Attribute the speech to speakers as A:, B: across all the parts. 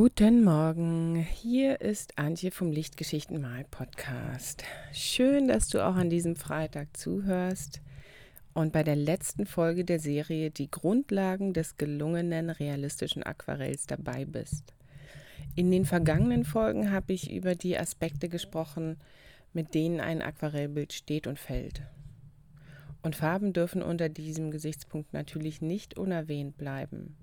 A: Guten Morgen, hier ist Antje vom Lichtgeschichten Mal Podcast. Schön, dass du auch an diesem Freitag zuhörst und bei der letzten Folge der Serie Die Grundlagen des gelungenen realistischen Aquarells dabei bist. In den vergangenen Folgen habe ich über die Aspekte gesprochen, mit denen ein Aquarellbild steht und fällt. Und Farben dürfen unter diesem Gesichtspunkt natürlich nicht unerwähnt bleiben.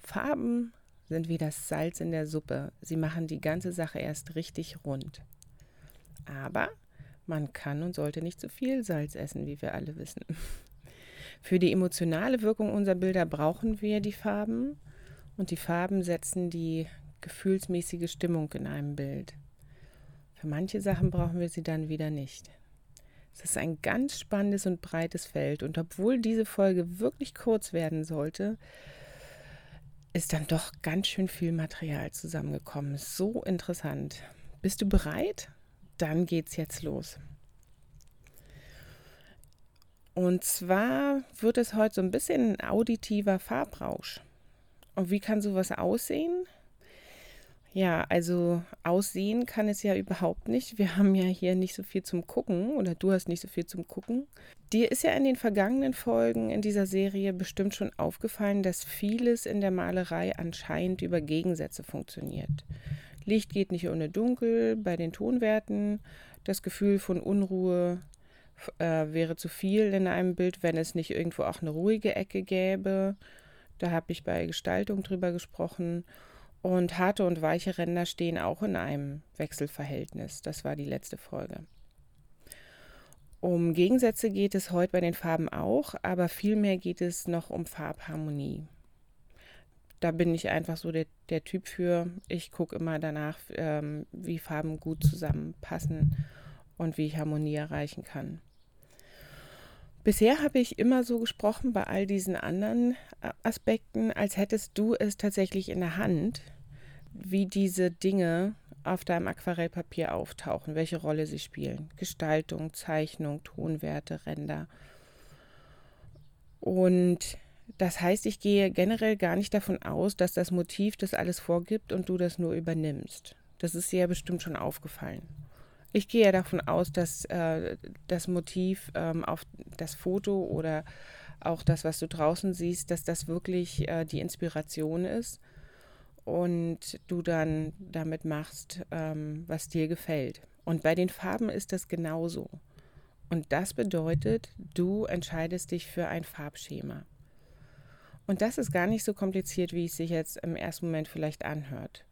A: Farben sind wie das Salz in der Suppe. Sie machen die ganze Sache erst richtig rund. Aber man kann und sollte nicht zu viel Salz essen, wie wir alle wissen. Für die emotionale Wirkung unserer Bilder brauchen wir die Farben und die Farben setzen die gefühlsmäßige Stimmung in einem Bild. Für manche Sachen brauchen wir sie dann wieder nicht. Es ist ein ganz spannendes und breites Feld und obwohl diese Folge wirklich kurz werden sollte, ist dann doch ganz schön viel Material zusammengekommen. So interessant. Bist du bereit? Dann geht's jetzt los. Und zwar wird es heute so ein bisschen ein auditiver Farbrausch. Und wie kann sowas aussehen? Ja, also aussehen kann es ja überhaupt nicht. Wir haben ja hier nicht so viel zum Gucken oder du hast nicht so viel zum Gucken. Dir ist ja in den vergangenen Folgen in dieser Serie bestimmt schon aufgefallen, dass vieles in der Malerei anscheinend über Gegensätze funktioniert. Licht geht nicht ohne Dunkel, bei den Tonwerten das Gefühl von Unruhe äh, wäre zu viel in einem Bild, wenn es nicht irgendwo auch eine ruhige Ecke gäbe. Da habe ich bei Gestaltung drüber gesprochen. Und harte und weiche Ränder stehen auch in einem Wechselverhältnis. Das war die letzte Folge. Um Gegensätze geht es heute bei den Farben auch, aber vielmehr geht es noch um Farbharmonie. Da bin ich einfach so der, der Typ für. Ich gucke immer danach, ähm, wie Farben gut zusammenpassen und wie ich Harmonie erreichen kann. Bisher habe ich immer so gesprochen bei all diesen anderen äh, Aspekten, als hättest du es tatsächlich in der Hand, wie diese Dinge auf deinem Aquarellpapier auftauchen, welche Rolle sie spielen. Gestaltung, Zeichnung, Tonwerte, Ränder. Und das heißt, ich gehe generell gar nicht davon aus, dass das Motiv das alles vorgibt und du das nur übernimmst. Das ist dir ja bestimmt schon aufgefallen. Ich gehe ja davon aus, dass äh, das Motiv ähm, auf das Foto oder auch das, was du draußen siehst, dass das wirklich äh, die Inspiration ist und du dann damit machst, ähm, was dir gefällt. Und bei den Farben ist das genauso. Und das bedeutet, du entscheidest dich für ein Farbschema. Und das ist gar nicht so kompliziert, wie es sich jetzt im ersten Moment vielleicht anhört.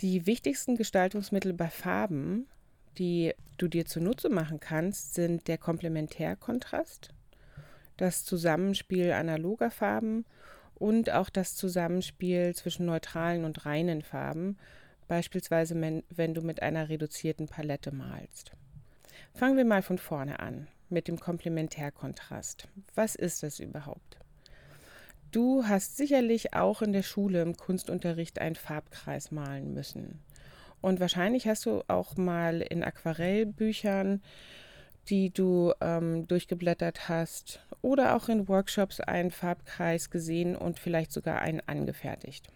A: Die wichtigsten Gestaltungsmittel bei Farben die du dir zunutze machen kannst, sind der Komplementärkontrast, das Zusammenspiel analoger Farben und auch das Zusammenspiel zwischen neutralen und reinen Farben, beispielsweise wenn du mit einer reduzierten Palette malst. Fangen wir mal von vorne an mit dem Komplementärkontrast. Was ist das überhaupt? Du hast sicherlich auch in der Schule im Kunstunterricht einen Farbkreis malen müssen. Und wahrscheinlich hast du auch mal in Aquarellbüchern, die du ähm, durchgeblättert hast, oder auch in Workshops einen Farbkreis gesehen und vielleicht sogar einen angefertigt.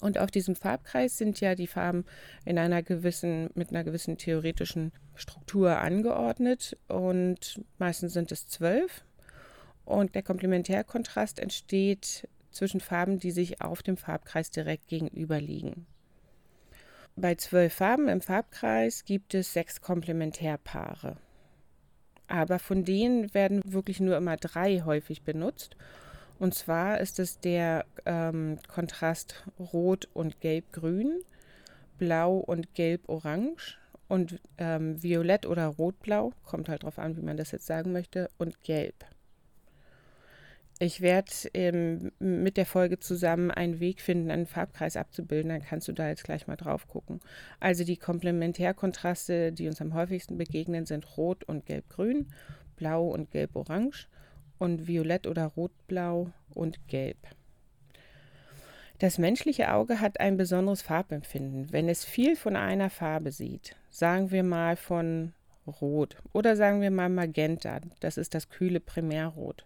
A: Und auf diesem Farbkreis sind ja die Farben in einer gewissen, mit einer gewissen theoretischen Struktur angeordnet und meistens sind es zwölf. Und der Komplementärkontrast entsteht zwischen Farben, die sich auf dem Farbkreis direkt gegenüber liegen. Bei zwölf Farben im Farbkreis gibt es sechs Komplementärpaare. Aber von denen werden wirklich nur immer drei häufig benutzt. Und zwar ist es der ähm, Kontrast Rot und Gelb-Grün, Blau und Gelb-Orange und ähm, Violett oder Rot-Blau, kommt halt drauf an, wie man das jetzt sagen möchte, und Gelb. Ich werde ähm, mit der Folge zusammen einen Weg finden, einen Farbkreis abzubilden. Dann kannst du da jetzt gleich mal drauf gucken. Also die Komplementärkontraste, die uns am häufigsten begegnen, sind Rot und Gelb-Grün, Blau und Gelb-Orange und Violett oder Rot-Blau und Gelb. Das menschliche Auge hat ein besonderes Farbempfinden. Wenn es viel von einer Farbe sieht, sagen wir mal von Rot oder sagen wir mal Magenta, das ist das kühle Primärrot,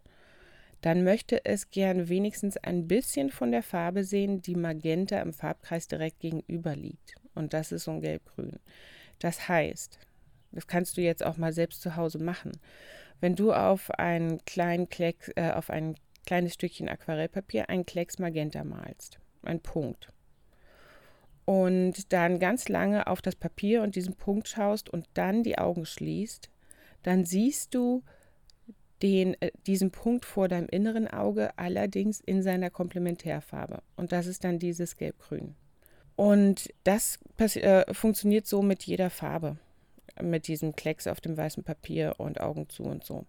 A: dann möchte es gern wenigstens ein bisschen von der Farbe sehen, die Magenta im Farbkreis direkt gegenüber liegt. Und das ist so ein Gelb-Grün. Das heißt, das kannst du jetzt auch mal selbst zu Hause machen. Wenn du auf einen kleinen Klecks, äh, auf ein kleines Stückchen Aquarellpapier einen Klecks Magenta malst, ein Punkt, und dann ganz lange auf das Papier und diesen Punkt schaust und dann die Augen schließt, dann siehst du den, äh, diesen Punkt vor deinem inneren Auge allerdings in seiner Komplementärfarbe. Und das ist dann dieses Gelb-Grün. Und das äh, funktioniert so mit jeder Farbe. Mit diesem Klecks auf dem weißen Papier und Augen zu und so.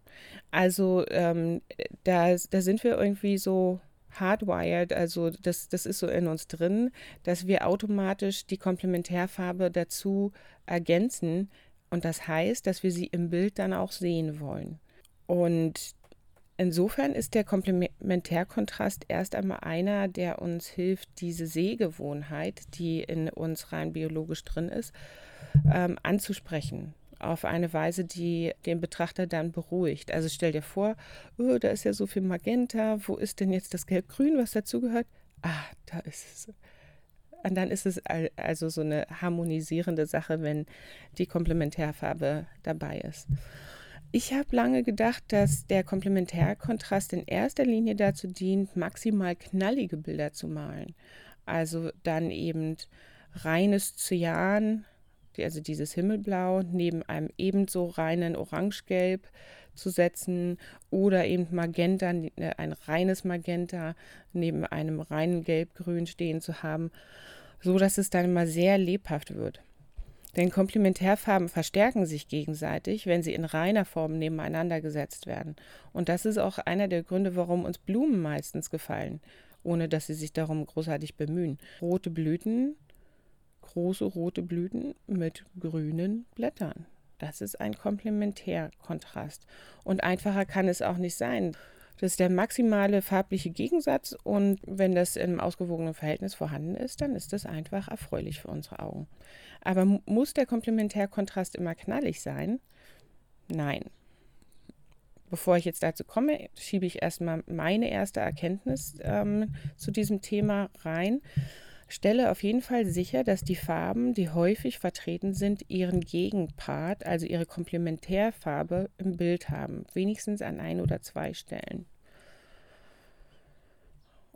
A: Also ähm, da, da sind wir irgendwie so hardwired, also das, das ist so in uns drin, dass wir automatisch die Komplementärfarbe dazu ergänzen. Und das heißt, dass wir sie im Bild dann auch sehen wollen. Und insofern ist der Komplementärkontrast erst einmal einer, der uns hilft, diese Sehgewohnheit, die in uns rein biologisch drin ist, ähm, anzusprechen auf eine Weise, die den Betrachter dann beruhigt. Also stell dir vor, oh, da ist ja so viel Magenta, wo ist denn jetzt das Gelb-Grün, was dazugehört? Ah, da ist es. Und dann ist es also so eine harmonisierende Sache, wenn die Komplementärfarbe dabei ist. Ich habe lange gedacht, dass der Komplementärkontrast in erster Linie dazu dient, maximal knallige Bilder zu malen. Also dann eben reines Cyan, also dieses Himmelblau, neben einem ebenso reinen Orangegelb zu setzen oder eben Magenta, äh, ein reines Magenta neben einem reinen Gelbgrün stehen zu haben, so dass es dann immer sehr lebhaft wird. Denn Komplementärfarben verstärken sich gegenseitig, wenn sie in reiner Form nebeneinander gesetzt werden. Und das ist auch einer der Gründe, warum uns Blumen meistens gefallen, ohne dass sie sich darum großartig bemühen. Rote Blüten große rote Blüten mit grünen Blättern. Das ist ein Komplementärkontrast. Und einfacher kann es auch nicht sein. Das ist der maximale farbliche Gegensatz und wenn das im ausgewogenen Verhältnis vorhanden ist, dann ist das einfach erfreulich für unsere Augen. Aber muss der Komplementärkontrast immer knallig sein? Nein. Bevor ich jetzt dazu komme, schiebe ich erstmal meine erste Erkenntnis ähm, zu diesem Thema rein. Stelle auf jeden Fall sicher, dass die Farben, die häufig vertreten sind, ihren Gegenpart, also ihre Komplementärfarbe im Bild haben, wenigstens an ein oder zwei Stellen.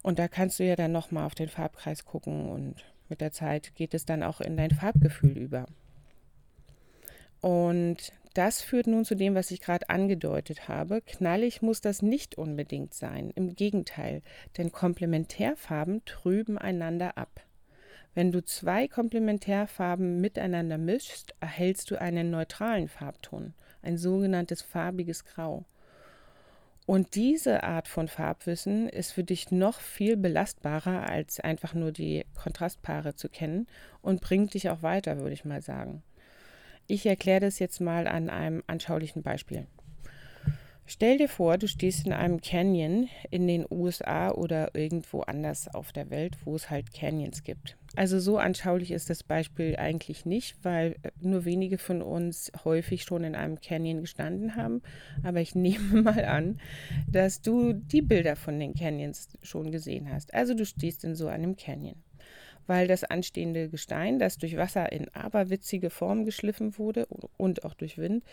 A: Und da kannst du ja dann nochmal auf den Farbkreis gucken und mit der Zeit geht es dann auch in dein Farbgefühl über. Und das führt nun zu dem, was ich gerade angedeutet habe. Knallig muss das nicht unbedingt sein. Im Gegenteil, denn Komplementärfarben trüben einander ab. Wenn du zwei Komplementärfarben miteinander mischst, erhältst du einen neutralen Farbton, ein sogenanntes farbiges Grau. Und diese Art von Farbwissen ist für dich noch viel belastbarer, als einfach nur die Kontrastpaare zu kennen und bringt dich auch weiter, würde ich mal sagen. Ich erkläre das jetzt mal an einem anschaulichen Beispiel. Stell dir vor, du stehst in einem Canyon in den USA oder irgendwo anders auf der Welt, wo es halt Canyons gibt. Also so anschaulich ist das Beispiel eigentlich nicht, weil nur wenige von uns häufig schon in einem Canyon gestanden haben. Aber ich nehme mal an, dass du die Bilder von den Canyons schon gesehen hast. Also du stehst in so einem Canyon weil das anstehende Gestein, das durch Wasser in aberwitzige Form geschliffen wurde und auch durch Wind,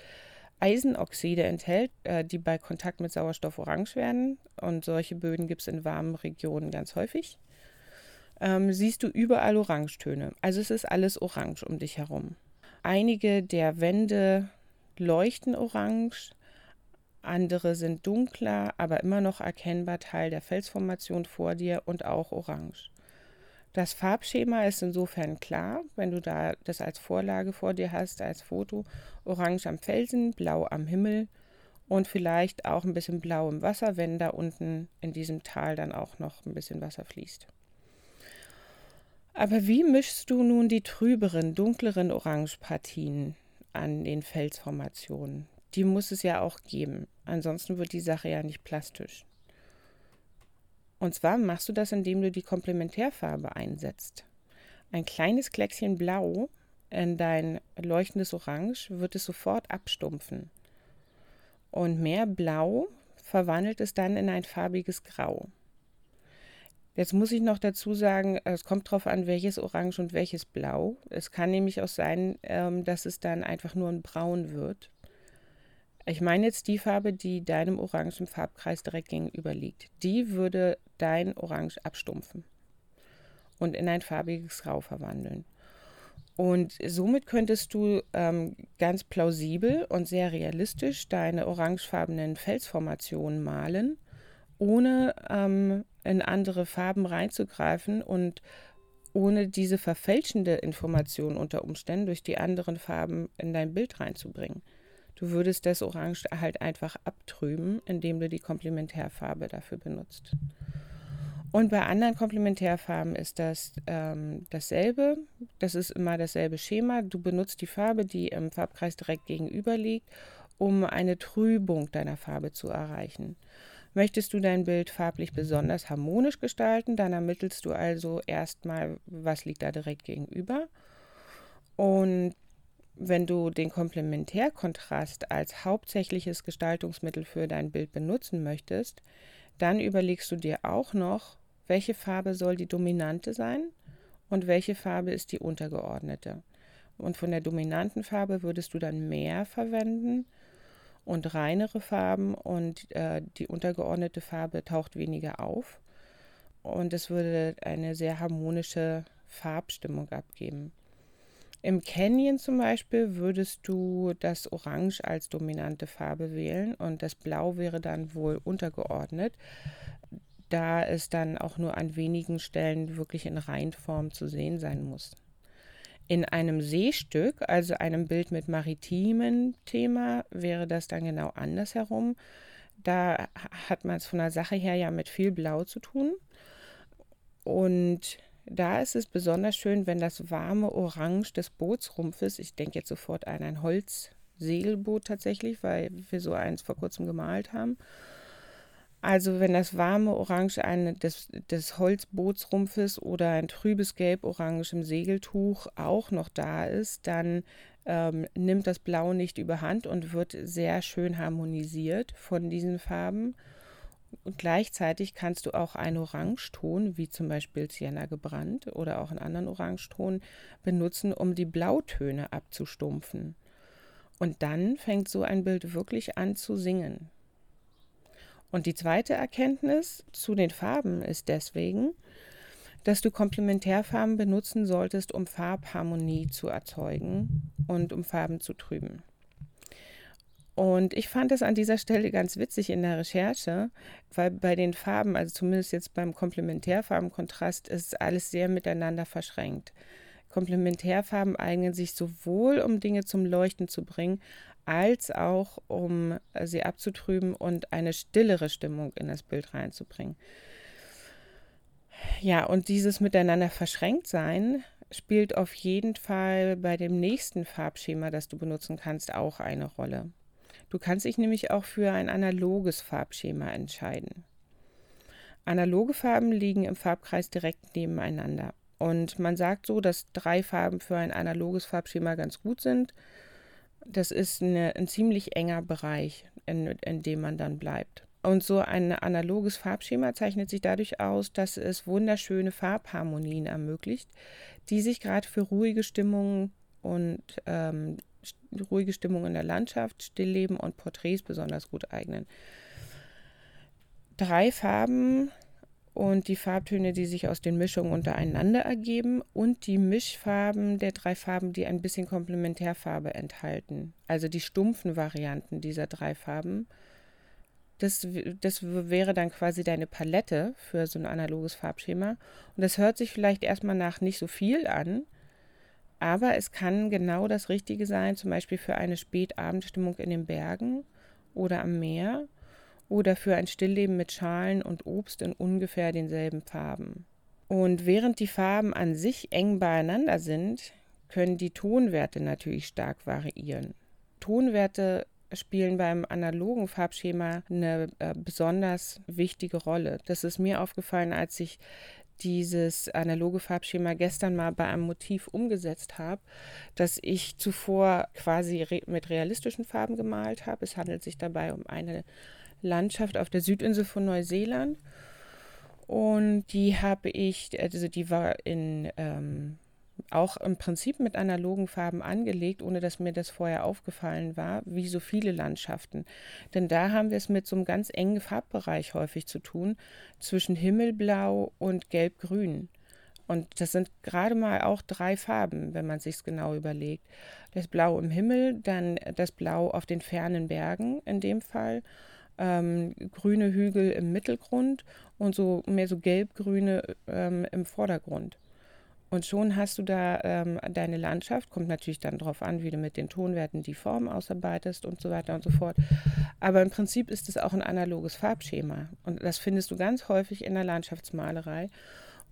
A: Eisenoxide enthält, äh, die bei Kontakt mit Sauerstoff orange werden. Und solche Böden gibt es in warmen Regionen ganz häufig. Ähm, siehst du überall Orangetöne. Also es ist alles orange um dich herum. Einige der Wände leuchten orange, andere sind dunkler, aber immer noch erkennbar Teil der Felsformation vor dir und auch orange. Das Farbschema ist insofern klar, wenn du da das als Vorlage vor dir hast, als Foto. Orange am Felsen, blau am Himmel und vielleicht auch ein bisschen blau im Wasser, wenn da unten in diesem Tal dann auch noch ein bisschen Wasser fließt. Aber wie mischst du nun die trüberen, dunkleren Orangepartien an den Felsformationen? Die muss es ja auch geben, ansonsten wird die Sache ja nicht plastisch. Und zwar machst du das, indem du die Komplementärfarbe einsetzt. Ein kleines Kleckchen Blau in dein leuchtendes Orange wird es sofort abstumpfen. Und mehr Blau verwandelt es dann in ein farbiges Grau. Jetzt muss ich noch dazu sagen, es kommt darauf an, welches Orange und welches Blau. Es kann nämlich auch sein, ähm, dass es dann einfach nur ein Braun wird. Ich meine jetzt die Farbe, die deinem Orange im Farbkreis direkt gegenüber liegt. Die würde dein Orange abstumpfen und in ein farbiges Grau verwandeln. Und somit könntest du ähm, ganz plausibel und sehr realistisch deine orangefarbenen Felsformationen malen, ohne ähm, in andere Farben reinzugreifen und ohne diese verfälschende Information unter Umständen durch die anderen Farben in dein Bild reinzubringen. Du würdest das Orange halt einfach abtrüben, indem du die Komplementärfarbe dafür benutzt. Und bei anderen Komplementärfarben ist das ähm, dasselbe. Das ist immer dasselbe Schema. Du benutzt die Farbe, die im Farbkreis direkt gegenüber liegt, um eine Trübung deiner Farbe zu erreichen. Möchtest du dein Bild farblich besonders harmonisch gestalten, dann ermittelst du also erstmal, was liegt da direkt gegenüber. Und wenn du den Komplementärkontrast als hauptsächliches Gestaltungsmittel für dein Bild benutzen möchtest, dann überlegst du dir auch noch, welche Farbe soll die dominante sein und welche Farbe ist die untergeordnete. Und von der dominanten Farbe würdest du dann mehr verwenden und reinere Farben und äh, die untergeordnete Farbe taucht weniger auf. Und es würde eine sehr harmonische Farbstimmung abgeben. Im Canyon zum Beispiel würdest du das Orange als dominante Farbe wählen und das Blau wäre dann wohl untergeordnet, da es dann auch nur an wenigen Stellen wirklich in Reinform zu sehen sein muss. In einem Seestück, also einem Bild mit maritimen Thema, wäre das dann genau andersherum. Da hat man es von der Sache her ja mit viel Blau zu tun. Und da ist es besonders schön, wenn das warme Orange des Bootsrumpfes, ich denke jetzt sofort an ein Holzsegelboot tatsächlich, weil wir so eins vor kurzem gemalt haben, also wenn das warme Orange eine, des, des Holzbootsrumpfes oder ein trübes Gelb-Orange im Segeltuch auch noch da ist, dann ähm, nimmt das Blau nicht überhand und wird sehr schön harmonisiert von diesen Farben. Und gleichzeitig kannst du auch einen Orangeton, wie zum Beispiel Sienna gebrannt oder auch einen anderen Orangeton, benutzen, um die Blautöne abzustumpfen. Und dann fängt so ein Bild wirklich an zu singen. Und die zweite Erkenntnis zu den Farben ist deswegen, dass du Komplementärfarben benutzen solltest, um Farbharmonie zu erzeugen und um Farben zu trüben. Und ich fand es an dieser Stelle ganz witzig in der Recherche, weil bei den Farben, also zumindest jetzt beim Komplementärfarbenkontrast, ist alles sehr miteinander verschränkt. Komplementärfarben eignen sich sowohl, um Dinge zum Leuchten zu bringen, als auch um sie abzutrüben und eine stillere Stimmung in das Bild reinzubringen. Ja, und dieses miteinander verschränkt sein spielt auf jeden Fall bei dem nächsten Farbschema, das du benutzen kannst, auch eine Rolle. Du kannst dich nämlich auch für ein analoges Farbschema entscheiden. Analoge Farben liegen im Farbkreis direkt nebeneinander. Und man sagt so, dass drei Farben für ein analoges Farbschema ganz gut sind das ist eine, ein ziemlich enger Bereich, in, in dem man dann bleibt. Und so ein analoges Farbschema zeichnet sich dadurch aus, dass es wunderschöne Farbharmonien ermöglicht, die sich gerade für ruhige Stimmungen und ähm, ruhige Stimmung in der Landschaft, Stillleben und Porträts besonders gut eignen. Drei Farben und die Farbtöne, die sich aus den Mischungen untereinander ergeben und die Mischfarben der drei Farben, die ein bisschen Komplementärfarbe enthalten. Also die stumpfen Varianten dieser drei Farben. Das, das wäre dann quasi deine Palette für so ein analoges Farbschema. Und das hört sich vielleicht erstmal nach nicht so viel an, aber es kann genau das Richtige sein, zum Beispiel für eine Spätabendstimmung in den Bergen oder am Meer oder für ein Stillleben mit Schalen und Obst in ungefähr denselben Farben. Und während die Farben an sich eng beieinander sind, können die Tonwerte natürlich stark variieren. Tonwerte spielen beim analogen Farbschema eine äh, besonders wichtige Rolle. Das ist mir aufgefallen, als ich dieses analoge Farbschema gestern mal bei einem Motiv umgesetzt habe, das ich zuvor quasi re mit realistischen Farben gemalt habe. Es handelt sich dabei um eine Landschaft auf der Südinsel von Neuseeland. Und die habe ich, also die war in ähm, auch im Prinzip mit analogen Farben angelegt, ohne dass mir das vorher aufgefallen war, wie so viele Landschaften. Denn da haben wir es mit so einem ganz engen Farbbereich häufig zu tun, zwischen Himmelblau und Gelb-Grün. Und das sind gerade mal auch drei Farben, wenn man sich genau überlegt. Das Blau im Himmel, dann das Blau auf den fernen Bergen in dem Fall ähm, grüne Hügel im Mittelgrund und so mehr so gelb-grüne ähm, im Vordergrund. Und schon hast du da ähm, deine Landschaft, kommt natürlich dann darauf an, wie du mit den Tonwerten die Form ausarbeitest und so weiter und so fort. Aber im Prinzip ist es auch ein analoges Farbschema. Und das findest du ganz häufig in der Landschaftsmalerei.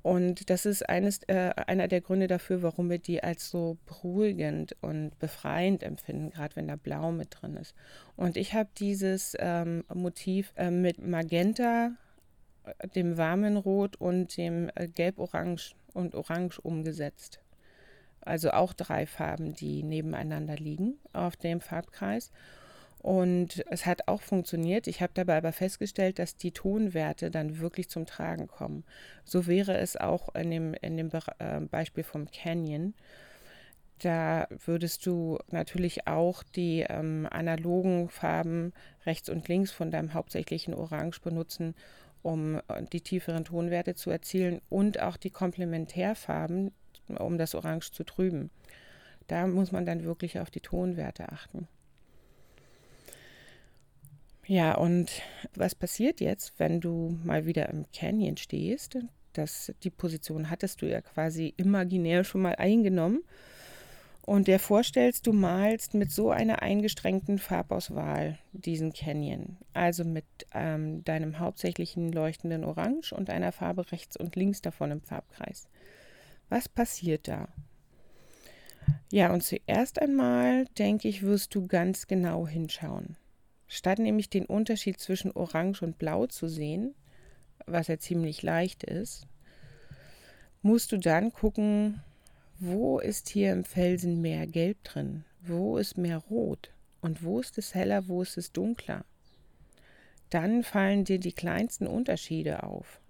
A: Und das ist eines, äh, einer der Gründe dafür, warum wir die als so beruhigend und befreiend empfinden, gerade wenn da Blau mit drin ist. Und ich habe dieses ähm, Motiv äh, mit Magenta, dem warmen Rot und dem äh, Gelb-Orange und Orange umgesetzt. Also auch drei Farben, die nebeneinander liegen auf dem Farbkreis. Und es hat auch funktioniert. Ich habe dabei aber festgestellt, dass die Tonwerte dann wirklich zum Tragen kommen. So wäre es auch in dem, in dem äh, Beispiel vom Canyon. Da würdest du natürlich auch die ähm, analogen Farben rechts und links von deinem hauptsächlichen Orange benutzen, um äh, die tieferen Tonwerte zu erzielen und auch die Komplementärfarben, um das Orange zu trüben. Da muss man dann wirklich auf die Tonwerte achten. Ja, und was passiert jetzt, wenn du mal wieder im Canyon stehst? Das, die Position hattest du ja quasi imaginär schon mal eingenommen. Und dir vorstellst, du malst mit so einer eingestrengten Farbauswahl diesen Canyon. Also mit ähm, deinem hauptsächlichen leuchtenden Orange und einer Farbe rechts und links davon im Farbkreis. Was passiert da? Ja, und zuerst einmal, denke ich, wirst du ganz genau hinschauen. Statt nämlich den Unterschied zwischen Orange und Blau zu sehen, was ja ziemlich leicht ist, musst du dann gucken, wo ist hier im Felsen mehr Gelb drin, wo ist mehr Rot und wo ist es heller, wo ist es dunkler. Dann fallen dir die kleinsten Unterschiede auf.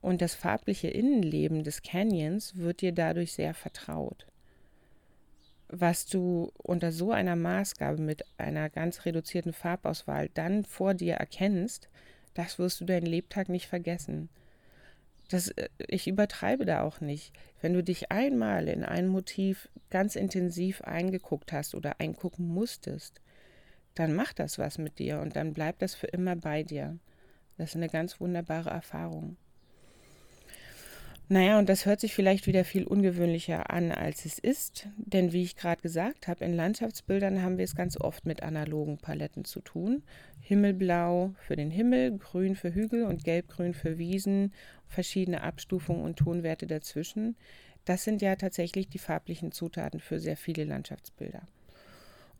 A: Und das farbliche Innenleben des Canyons wird dir dadurch sehr vertraut was du unter so einer Maßgabe mit einer ganz reduzierten Farbauswahl dann vor dir erkennst, das wirst du deinen Lebtag nicht vergessen. Das, äh, ich übertreibe da auch nicht. Wenn du dich einmal in ein Motiv ganz intensiv eingeguckt hast oder eingucken musstest, dann macht das was mit dir und dann bleibt das für immer bei dir. Das ist eine ganz wunderbare Erfahrung. Naja, und das hört sich vielleicht wieder viel ungewöhnlicher an, als es ist, denn wie ich gerade gesagt habe, in Landschaftsbildern haben wir es ganz oft mit analogen Paletten zu tun. Himmelblau für den Himmel, grün für Hügel und gelbgrün für Wiesen, verschiedene Abstufungen und Tonwerte dazwischen. Das sind ja tatsächlich die farblichen Zutaten für sehr viele Landschaftsbilder.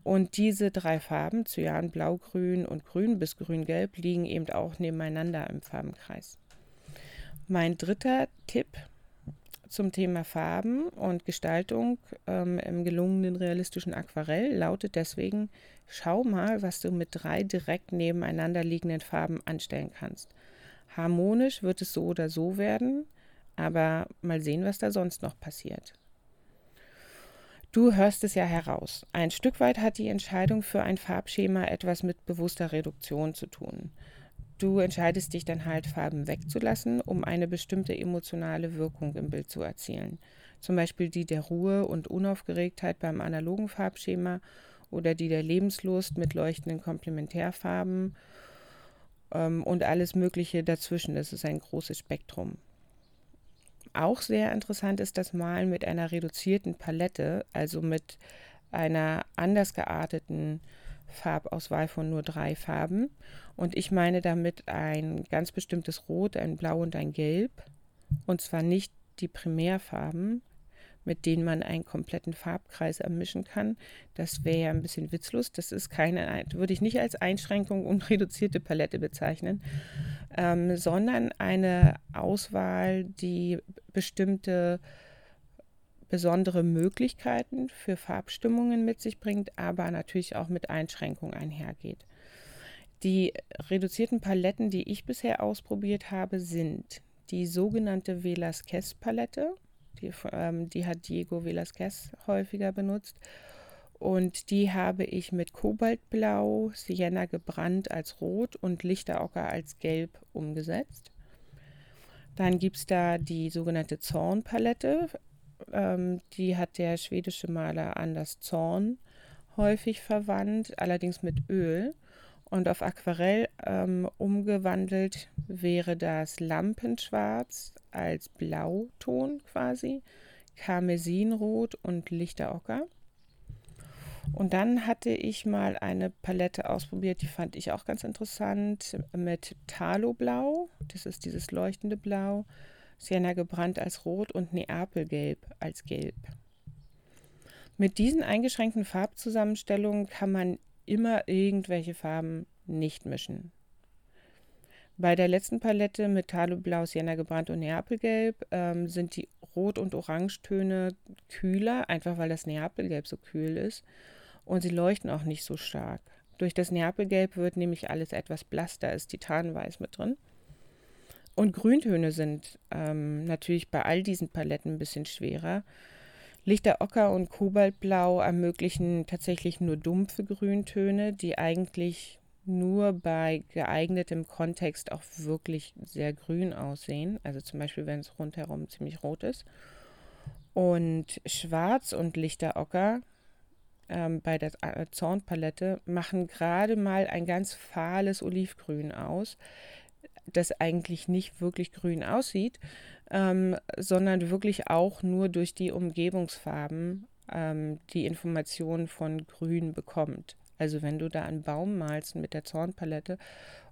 A: Und diese drei Farben, Cyan, Blau, Grün und Grün bis Grün-Gelb, liegen eben auch nebeneinander im Farbenkreis. Mein dritter Tipp zum Thema Farben und Gestaltung ähm, im gelungenen realistischen Aquarell lautet deswegen, schau mal, was du mit drei direkt nebeneinander liegenden Farben anstellen kannst. Harmonisch wird es so oder so werden, aber mal sehen, was da sonst noch passiert. Du hörst es ja heraus. Ein Stück weit hat die Entscheidung für ein Farbschema etwas mit bewusster Reduktion zu tun. Du entscheidest dich dann halt, Farben wegzulassen, um eine bestimmte emotionale Wirkung im Bild zu erzielen. Zum Beispiel die der Ruhe und Unaufgeregtheit beim analogen Farbschema oder die der Lebenslust mit leuchtenden Komplementärfarben ähm, und alles Mögliche dazwischen. Das ist ein großes Spektrum. Auch sehr interessant ist das Malen mit einer reduzierten Palette, also mit einer anders gearteten Farbauswahl von nur drei Farben. Und ich meine damit ein ganz bestimmtes Rot, ein Blau und ein Gelb. Und zwar nicht die Primärfarben, mit denen man einen kompletten Farbkreis ermischen kann. Das wäre ja ein bisschen witzlos. Das ist keine, würde ich nicht als Einschränkung und reduzierte Palette bezeichnen, ähm, sondern eine Auswahl, die bestimmte besondere Möglichkeiten für Farbstimmungen mit sich bringt, aber natürlich auch mit Einschränkungen einhergeht. Die reduzierten Paletten, die ich bisher ausprobiert habe, sind die sogenannte Velasquez-Palette. Die, ähm, die hat Diego Velasquez häufiger benutzt. Und die habe ich mit Kobaltblau, Sienna gebrannt als Rot und Lichterocker als Gelb umgesetzt. Dann gibt es da die sogenannte Zornpalette. Ähm, die hat der schwedische Maler Anders Zorn häufig verwandt, allerdings mit Öl. Und auf Aquarell ähm, umgewandelt wäre das Lampenschwarz als Blauton quasi, Karmesinrot und Lichterocker. Und dann hatte ich mal eine Palette ausprobiert, die fand ich auch ganz interessant, mit Taloblau, das ist dieses leuchtende Blau, Sienna gebrannt als Rot und Neapelgelb als Gelb. Mit diesen eingeschränkten Farbzusammenstellungen kann man immer irgendwelche Farben nicht mischen. Bei der letzten Palette mit Taloblau, Sienna gebrannt und Neapelgelb ähm, sind die Rot- und Orangetöne kühler, einfach weil das Neapelgelb so kühl ist. Und sie leuchten auch nicht so stark. Durch das Neapelgelb wird nämlich alles etwas blass, da ist Titanweiß mit drin. Und Grüntöne sind ähm, natürlich bei all diesen Paletten ein bisschen schwerer. Lichter Ocker und Kobaltblau ermöglichen tatsächlich nur dumpfe Grüntöne, die eigentlich nur bei geeignetem Kontext auch wirklich sehr grün aussehen. Also zum Beispiel, wenn es rundherum ziemlich rot ist. Und Schwarz und Lichter Ocker ähm, bei der äh, Zornpalette machen gerade mal ein ganz fahles Olivgrün aus, das eigentlich nicht wirklich grün aussieht, ähm, sondern wirklich auch nur durch die Umgebungsfarben ähm, die Information von Grün bekommt. Also wenn du da einen Baum malst mit der Zornpalette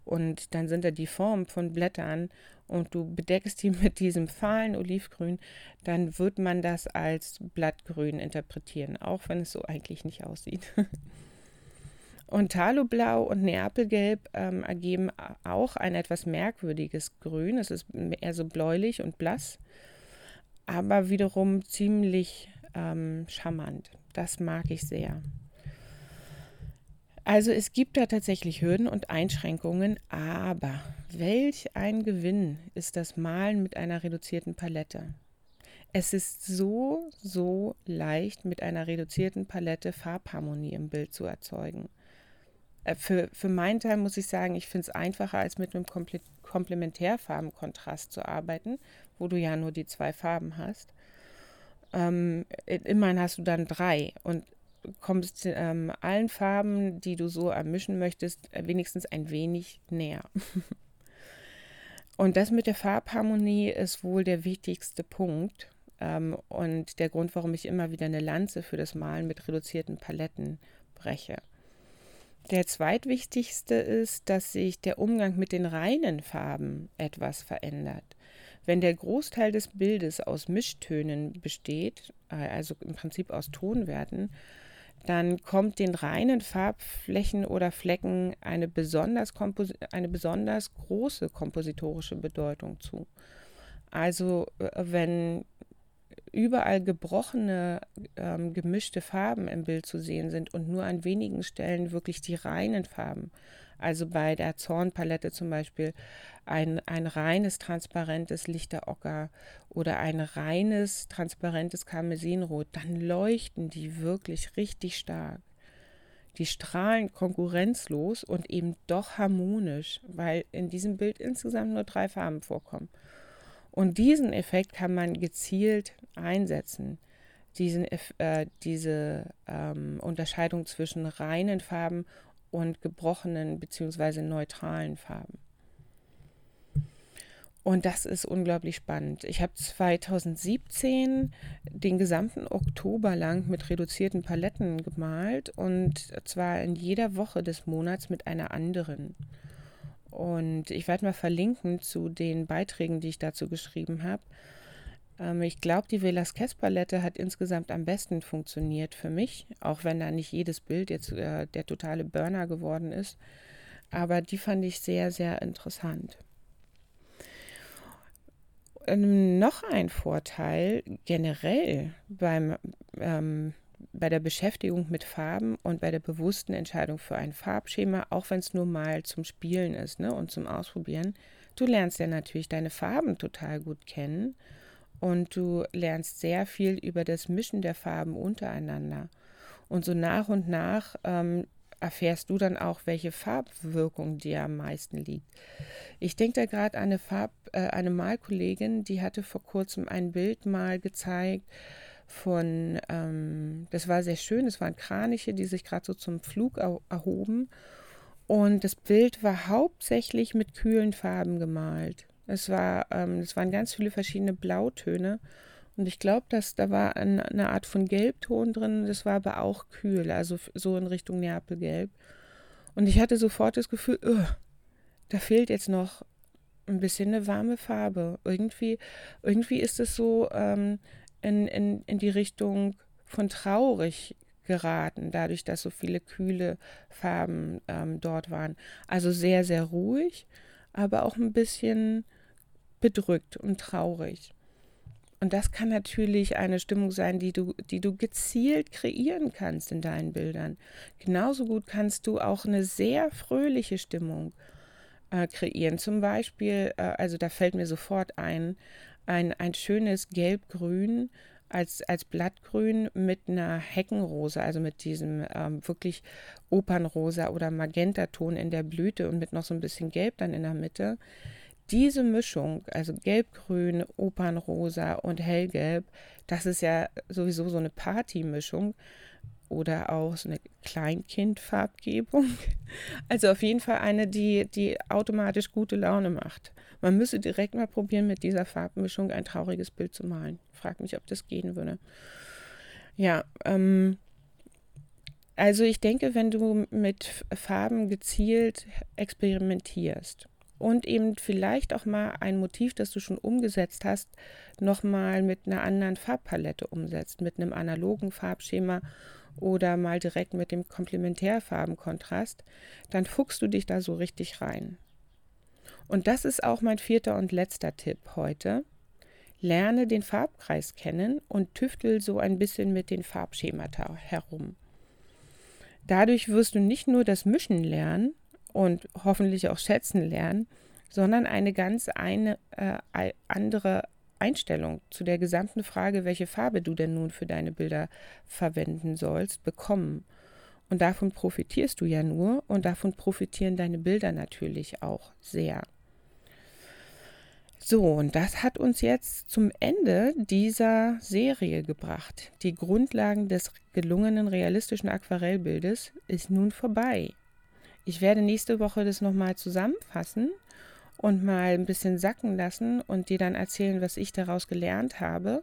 A: und dann sind da die Formen von Blättern und du bedeckst die mit diesem fahlen Olivgrün, dann wird man das als Blattgrün interpretieren, auch wenn es so eigentlich nicht aussieht. Und Taloblau und Neapelgelb ähm, ergeben auch ein etwas merkwürdiges Grün. Es ist eher so bläulich und blass, aber wiederum ziemlich ähm, charmant. Das mag ich sehr. Also es gibt da tatsächlich Hürden und Einschränkungen, aber welch ein Gewinn ist das Malen mit einer reduzierten Palette. Es ist so, so leicht mit einer reduzierten Palette Farbharmonie im Bild zu erzeugen. Äh, für, für meinen Teil muss ich sagen, ich finde es einfacher, als mit einem Komplementärfarbenkontrast zu arbeiten, wo du ja nur die zwei Farben hast. Ähm, immerhin hast du dann drei. Und kommst ähm, allen Farben, die du so ermischen möchtest, äh, wenigstens ein wenig näher. und das mit der Farbharmonie ist wohl der wichtigste Punkt ähm, und der Grund, warum ich immer wieder eine Lanze für das Malen mit reduzierten Paletten breche. Der zweitwichtigste ist, dass sich der Umgang mit den reinen Farben etwas verändert. Wenn der Großteil des Bildes aus Mischtönen besteht, äh, also im Prinzip aus Tonwerten, dann kommt den reinen Farbflächen oder Flecken eine besonders, eine besonders große kompositorische Bedeutung zu. Also äh, wenn überall gebrochene, ähm, gemischte Farben im Bild zu sehen sind und nur an wenigen Stellen wirklich die reinen Farben, also bei der Zornpalette zum Beispiel ein, ein reines transparentes Lichterocker oder ein reines transparentes Karmesinrot, dann leuchten die wirklich richtig stark. Die strahlen konkurrenzlos und eben doch harmonisch, weil in diesem Bild insgesamt nur drei Farben vorkommen. Und diesen Effekt kann man gezielt einsetzen. Diesen, äh, diese ähm, Unterscheidung zwischen reinen Farben und gebrochenen bzw. neutralen Farben. Und das ist unglaublich spannend. Ich habe 2017 den gesamten Oktober lang mit reduzierten Paletten gemalt und zwar in jeder Woche des Monats mit einer anderen. Und ich werde mal verlinken zu den Beiträgen, die ich dazu geschrieben habe. Ähm, ich glaube, die Velasquez-Palette hat insgesamt am besten funktioniert für mich, auch wenn da nicht jedes Bild jetzt äh, der totale Burner geworden ist. Aber die fand ich sehr, sehr interessant. Ähm, noch ein Vorteil generell beim, ähm, bei der Beschäftigung mit Farben und bei der bewussten Entscheidung für ein Farbschema, auch wenn es nur mal zum Spielen ist ne, und zum Ausprobieren, du lernst ja natürlich deine Farben total gut kennen und du lernst sehr viel über das Mischen der Farben untereinander. Und so nach und nach ähm, erfährst du dann auch, welche Farbwirkung dir am meisten liegt. Ich denke da gerade an eine Farb, äh, eine Malkollegin, die hatte vor kurzem ein Bild mal gezeigt von, ähm, das war sehr schön, es waren Kraniche, die sich gerade so zum Flug erhoben. Und das Bild war hauptsächlich mit kühlen Farben gemalt. Es, war, ähm, es waren ganz viele verschiedene Blautöne. Und ich glaube, dass da war eine, eine, Art von Gelbton drin, das war aber auch kühl, also so in Richtung Neapelgelb. Und ich hatte sofort das Gefühl, uh, da fehlt jetzt noch ein bisschen eine warme Farbe. Irgendwie, irgendwie ist es so ähm, in, in, in die Richtung von traurig geraten, dadurch, dass so viele kühle Farben ähm, dort waren. Also sehr, sehr ruhig, aber auch ein bisschen bedrückt und traurig. Und das kann natürlich eine Stimmung sein, die du, die du gezielt kreieren kannst in deinen Bildern. Genauso gut kannst du auch eine sehr fröhliche Stimmung äh, kreieren. Zum Beispiel, äh, also da fällt mir sofort ein, ein, ein schönes Gelb-Grün als, als Blattgrün mit einer Heckenrose, also mit diesem ähm, wirklich Opernrosa oder Magentaton in der Blüte und mit noch so ein bisschen Gelb dann in der Mitte. Diese Mischung, also gelb-grün, opernrosa und hellgelb, das ist ja sowieso so eine Partymischung oder auch so eine Kleinkindfarbgebung. Also auf jeden Fall eine, die, die automatisch gute Laune macht. Man müsse direkt mal probieren, mit dieser Farbmischung ein trauriges Bild zu malen. Frag mich, ob das gehen würde. Ja, ähm, also ich denke, wenn du mit Farben gezielt experimentierst und eben vielleicht auch mal ein Motiv, das du schon umgesetzt hast, nochmal mit einer anderen Farbpalette umsetzt, mit einem analogen Farbschema oder mal direkt mit dem Komplementärfarbenkontrast, dann fuchst du dich da so richtig rein. Und das ist auch mein vierter und letzter Tipp heute. Lerne den Farbkreis kennen und tüftel so ein bisschen mit den Farbschemata herum. Dadurch wirst du nicht nur das Mischen lernen, und hoffentlich auch schätzen lernen, sondern eine ganz eine, äh, andere Einstellung zu der gesamten Frage, welche Farbe du denn nun für deine Bilder verwenden sollst, bekommen. Und davon profitierst du ja nur und davon profitieren deine Bilder natürlich auch sehr. So, und das hat uns jetzt zum Ende dieser Serie gebracht. Die Grundlagen des gelungenen realistischen Aquarellbildes ist nun vorbei. Ich werde nächste Woche das nochmal zusammenfassen und mal ein bisschen sacken lassen und dir dann erzählen, was ich daraus gelernt habe.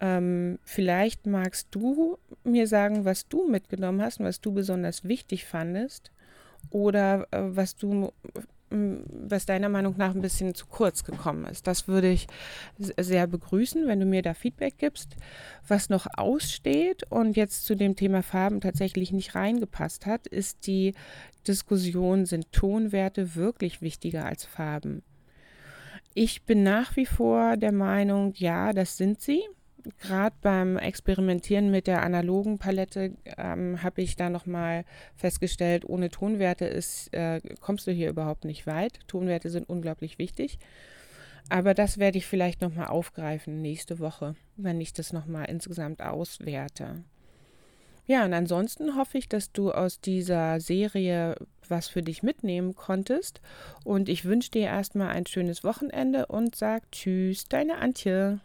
A: Ähm, vielleicht magst du mir sagen, was du mitgenommen hast und was du besonders wichtig fandest oder äh, was du was deiner Meinung nach ein bisschen zu kurz gekommen ist. Das würde ich sehr begrüßen, wenn du mir da Feedback gibst. Was noch aussteht und jetzt zu dem Thema Farben tatsächlich nicht reingepasst hat, ist die Diskussion, sind Tonwerte wirklich wichtiger als Farben? Ich bin nach wie vor der Meinung, ja, das sind sie gerade beim Experimentieren mit der analogen Palette ähm, habe ich da nochmal festgestellt, ohne Tonwerte ist, äh, kommst du hier überhaupt nicht weit. Tonwerte sind unglaublich wichtig. Aber das werde ich vielleicht nochmal aufgreifen nächste Woche, wenn ich das nochmal insgesamt auswerte. Ja, und ansonsten hoffe ich, dass du aus dieser Serie was für dich mitnehmen konntest. Und ich wünsche dir erstmal ein schönes Wochenende und sag Tschüss, deine Antje.